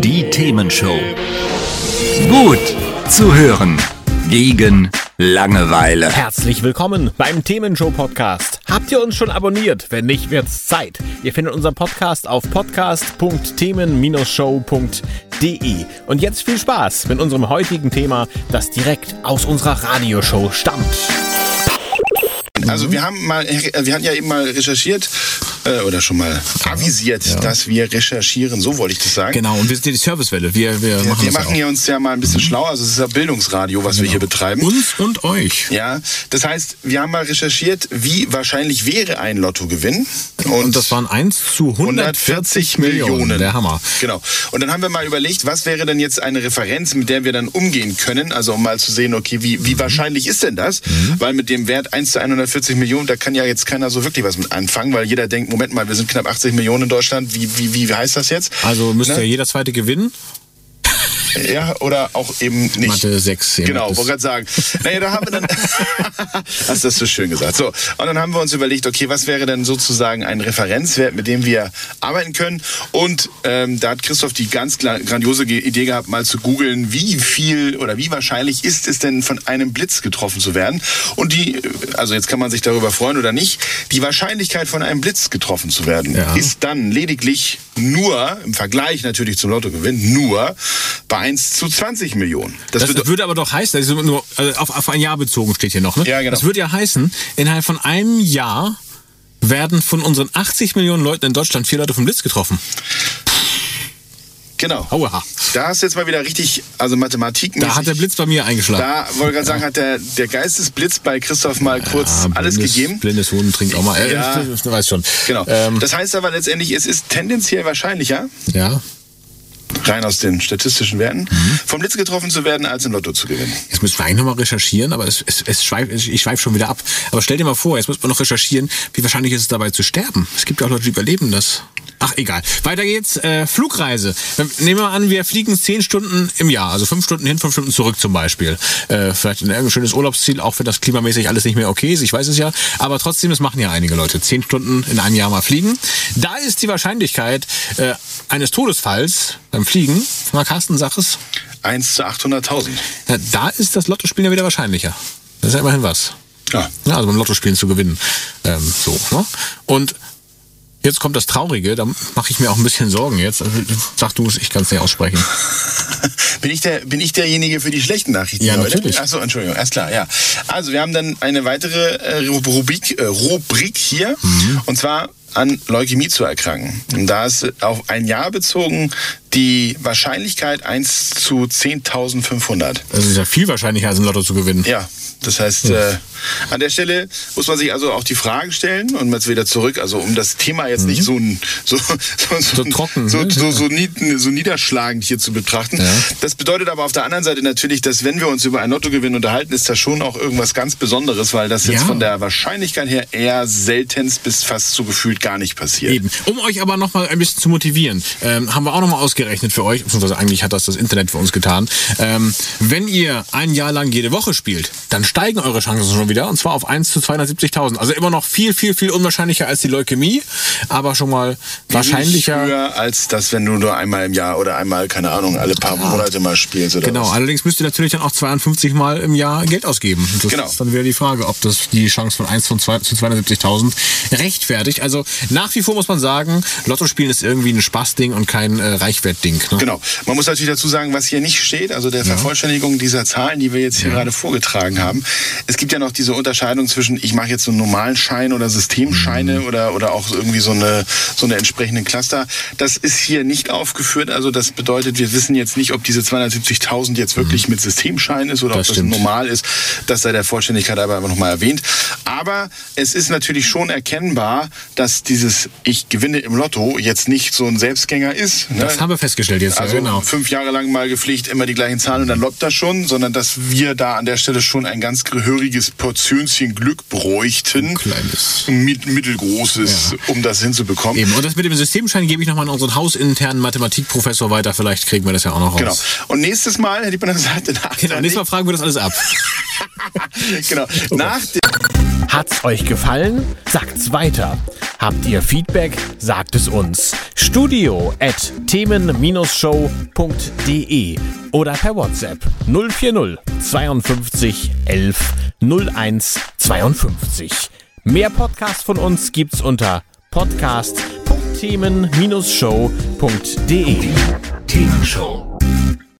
Die Themenshow. Gut zu hören. Gegen Langeweile. Herzlich willkommen beim Themenshow Podcast. Habt ihr uns schon abonniert? Wenn nicht, wird's Zeit. Ihr findet unseren Podcast auf podcast.themen-show.de. Und jetzt viel Spaß mit unserem heutigen Thema, das direkt aus unserer Radioshow stammt. Also wir haben mal, äh, wir hatten ja eben mal recherchiert äh, oder schon mal avisiert, dass wir recherchieren. So wollte ich das sagen. Genau, und wir sind ja die Servicewelle. Wir, wir, machen Wir machen ja hier uns ja mal ein bisschen schlauer. Also es ist ja Bildungsradio, was wir hier betreiben. Uns und euch. Ja, das heißt, wir haben mal recherchiert, wie wahrscheinlich wäre ein Lottogewinn. Und das waren 1 zu 140 Millionen. Der Hammer. Genau. Und dann haben wir mal überlegt, was wäre denn jetzt eine Referenz, mit der wir dann umgehen können? Also um mal zu sehen, okay, wie, Mhm. wie wahrscheinlich ist denn das? Weil mit dem Wert 1 zu 140 Millionen, da kann ja jetzt keiner so wirklich was mit anfangen, weil jeder denkt, Moment mal, wir sind knapp 80 Millionen in Deutschland. Wie, wie, wie heißt das jetzt? Also müsste Ne? ja jeder zweite gewinnen. Ja, oder auch eben nicht. Mathe 6. Genau, wollte gerade sagen. Naja, da haben wir dann. Hast du das so schön gesagt. So, und dann haben wir uns überlegt, okay, was wäre denn sozusagen ein Referenzwert, mit dem wir arbeiten können? Und ähm, da hat Christoph die ganz grandiose Idee gehabt, mal zu googeln, wie viel oder wie wahrscheinlich ist es denn von einem Blitz getroffen zu werden? Und die, also jetzt kann man sich darüber freuen oder nicht, die Wahrscheinlichkeit von einem Blitz getroffen zu werden, Ja. ist dann lediglich nur, im Vergleich natürlich zum Lottogewinn, nur bei 1 zu 20 Millionen. Das, Das würde aber doch heißen, das ist nur also auf, auf ein Jahr bezogen steht hier noch, ne? Ja, genau. Das würde ja heißen, innerhalb von einem Jahr werden von unseren 80 Millionen Leuten in Deutschland vier Leute vom Blitz getroffen. Genau. Aua. Da hast du jetzt mal wieder richtig, also Mathematik. Da hat der Blitz bei mir eingeschlagen. Da wollte ich gerade sagen, hat der, der Geistesblitz bei Christoph mal kurz Ah, alles blindes, gegeben. Blindes Huhn trinkt auch mal. Ja. Du weißt schon. Genau. Ähm, das heißt aber letztendlich, es ist tendenziell wahrscheinlicher, ja. rein aus den statistischen Werten, Mhm. vom Blitz getroffen zu werden, als im Lotto zu gewinnen. Jetzt müssen wir eigentlich nochmal recherchieren, aber es, es, es schweif, ich schweife schon wieder ab. Aber stell dir mal vor, jetzt muss man noch recherchieren, wie wahrscheinlich ist es dabei zu sterben. Es gibt ja auch Leute, die überleben das. Ach, egal. Weiter geht's. Äh, Flugreise. Dann Nehmen wir an, wir fliegen zehn Stunden im Jahr. Also fünf Stunden hin, fünf Stunden zurück zum Beispiel. Äh, vielleicht in irgendein schönes Urlaubsziel, auch wenn das klimamäßig alles nicht mehr okay ist. Ich weiß es ja. Aber trotzdem, das machen ja einige Leute. Zehn Stunden in einem Jahr mal fliegen. Da ist die Wahrscheinlichkeit äh, eines Todesfalls beim Fliegen, mal Carsten, sag es, 1 zu 800.000. ja, da ist das Lottospielen ja wieder wahrscheinlicher. Das ist ja immerhin was. Ja. Ja, also beim Lottospielen zu gewinnen. Ähm, so, ne? Und jetzt kommt das Traurige, da mache ich mir auch ein bisschen Sorgen jetzt. Also, sag du es, ich kann es nicht aussprechen. Bin ich, der, bin ich derjenige für die schlechten Nachrichten Ja, heute? natürlich. Achso, Entschuldigung, erst klar, ja. Also wir haben dann eine weitere äh, Rubrik, äh, Rubrik hier, Mhm. und zwar an Leukämie zu erkranken. Und da ist auf ein Jahr bezogen die Wahrscheinlichkeit 1 zu 10.500. Das ist ja viel wahrscheinlicher, als ein Lotto zu gewinnen. Ja, das heißt, äh, an der Stelle muss man sich also auch die Fragen stellen und jetzt wieder zurück, also um das Thema jetzt nicht so, ein- so, so, So trocken, so, ne? so, so, so niederschlagend hier zu betrachten. Ja. Das bedeutet aber auf der anderen Seite natürlich, dass wenn wir uns über ein Lottogewinn unterhalten, ist das schon auch irgendwas ganz Besonderes, weil das jetzt Ja. von der Wahrscheinlichkeit her eher seltenst bis fast so gefühlt gar nicht passiert. Eben. Um euch aber noch mal ein bisschen zu motivieren, ähm, haben wir auch noch mal ausgerechnet für euch, beziehungsweise eigentlich hat das das Internet für uns getan. Ähm, wenn ihr ein Jahr lang jede Woche spielt, dann steigen eure Chancen schon wieder, und zwar auf 1 zu 270.000. Also immer noch viel, viel, viel unwahrscheinlicher als die Leukämie, aber schon mal wahrscheinlicher. Höher als das, wenn du nur einmal im Jahr oder einmal, keine Ahnung, alle paar Monate mal spielst oder Genau, was. allerdings müsst ihr natürlich dann auch 52 Mal im Jahr Geld ausgeben. Und Das Genau. ist dann wieder die Frage, ob das die Chance von 1 von 2 zu 270.000 rechtfertigt. Also nach wie vor muss man sagen, Lotto spielen ist irgendwie ein Spaßding und kein äh, Reichwertding. Ne? Genau. Man muss natürlich dazu sagen, was hier nicht steht, also der Vervollständigung dieser Zahlen, die wir jetzt hier gerade vorgetragen haben. Es gibt ja noch diese Unterscheidung zwischen, ich mache jetzt so einen normalen Schein oder Systemscheine oder, oder auch irgendwie so eine, so eine entsprechenden Cluster. Das ist hier nicht aufgeführt. Also das bedeutet, wir wissen jetzt nicht, ob diese 270.000 jetzt wirklich mit Systemschein ist oder Das ob das stimmt. normal ist. Das sei der Vollständigkeit aber einfach nochmal erwähnt. Aber es ist natürlich schon erkennbar, dass dieses Ich gewinne im Lotto jetzt nicht so ein Selbstgänger ist. Ne? Das haben wir festgestellt jetzt. Also ja, genau. fünf Jahre lang mal gepflegt, immer die gleichen Zahlen und dann läuft das schon, sondern dass wir da an der Stelle schon ein ganz gehöriges Portionchen Glück bräuchten. Ein kleines. Ein mit, mittelgroßes, um das hinzubekommen. Eben. Und das mit dem Systemschein gebe ich nochmal an unseren hausinternen Mathematikprofessor weiter. Vielleicht kriegen wir das ja auch noch raus. Genau. Und nächstes Mal, hätte ich mal gesagt, nach Genau, nächstes Mal fragen wir das alles ab. genau. Nach der Hat's euch gefallen? Sagt's weiter. Habt ihr Feedback? Sagt es uns. Studio at themen-show.de oder per WhatsApp 040 52 11 01 52. Mehr Podcasts von uns gibt's unter podcast.themen-show.de. Themenshow.